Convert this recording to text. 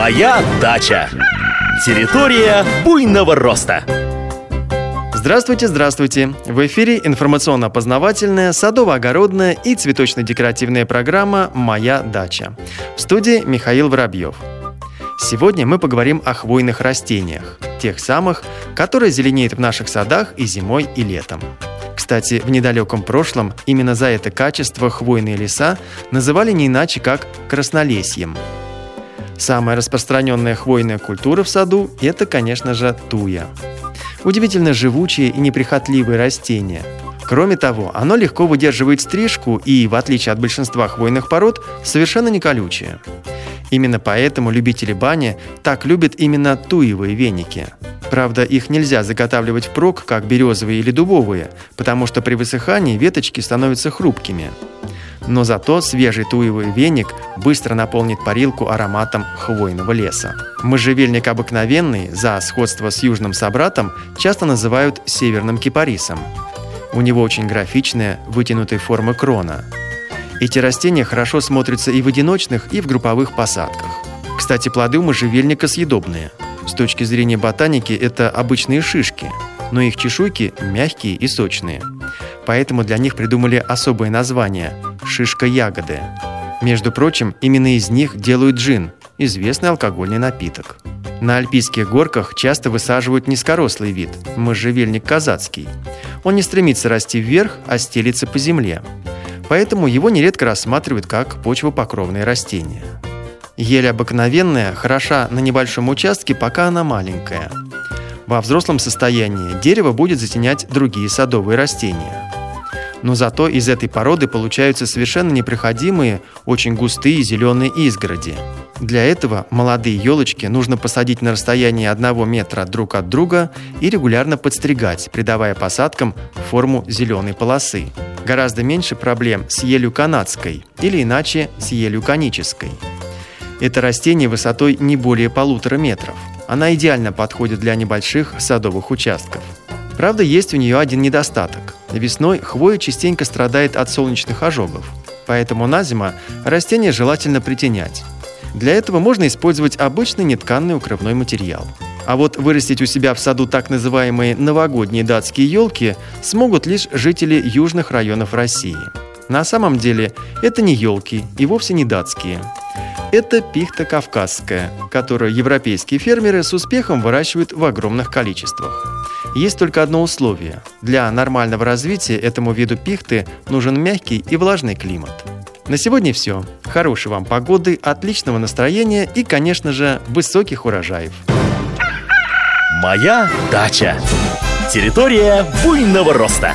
Моя дача. Территория буйного роста. Здравствуйте, здравствуйте! В эфире информационно-познавательная, садово-огородная и цветочно-декоративная программа «Моя дача». В студии Михаил Воробьев. Сегодня мы поговорим о хвойных растениях, тех самых, которые зеленеют в наших садах и зимой, и летом. Кстати, в недалеком прошлом именно за это качество хвойные леса называли не иначе, как краснолесьем. Самая распространенная хвойная культура в саду – это, конечно же, туя. Удивительно живучие и неприхотливые растения. Кроме того, оно легко выдерживает стрижку и, в отличие от большинства хвойных пород, совершенно не колючее. Именно поэтому любители бани так любят именно туевые веники – Правда, их нельзя заготавливать впрок, как березовые или дубовые, потому что при высыхании веточки становятся хрупкими. Но зато свежий туевый веник быстро наполнит парилку ароматом хвойного леса. Можжевельник обыкновенный, за сходство с южным собратом, часто называют северным кипарисом. У него очень графичная, вытянутой формы крона. Эти растения хорошо смотрятся и в одиночных, и в групповых посадках. Кстати, плоды у можжевельника съедобные – с точки зрения ботаники это обычные шишки, но их чешуйки мягкие и сочные. Поэтому для них придумали особое название – шишка-ягоды. Между прочим, именно из них делают джин – известный алкогольный напиток. На альпийских горках часто высаживают низкорослый вид – можжевельник казацкий. Он не стремится расти вверх, а стелится по земле. Поэтому его нередко рассматривают как почвопокровное растение. Ель обыкновенная хороша на небольшом участке, пока она маленькая. Во взрослом состоянии дерево будет затенять другие садовые растения. Но зато из этой породы получаются совершенно непроходимые, очень густые зеленые изгороди. Для этого молодые елочки нужно посадить на расстоянии одного метра друг от друга и регулярно подстригать, придавая посадкам форму зеленой полосы. Гораздо меньше проблем с елью канадской или иначе с елью конической – это растение высотой не более полутора метров. Она идеально подходит для небольших садовых участков. Правда, есть у нее один недостаток. Весной хвоя частенько страдает от солнечных ожогов, поэтому на зиму растение желательно притенять. Для этого можно использовать обычный нетканный укрывной материал. А вот вырастить у себя в саду так называемые новогодние датские елки смогут лишь жители южных районов России. На самом деле это не елки и вовсе не датские. Это пихта кавказская, которую европейские фермеры с успехом выращивают в огромных количествах. Есть только одно условие. Для нормального развития этому виду пихты нужен мягкий и влажный климат. На сегодня все. Хорошей вам погоды, отличного настроения и, конечно же, высоких урожаев. Моя дача. Территория буйного роста.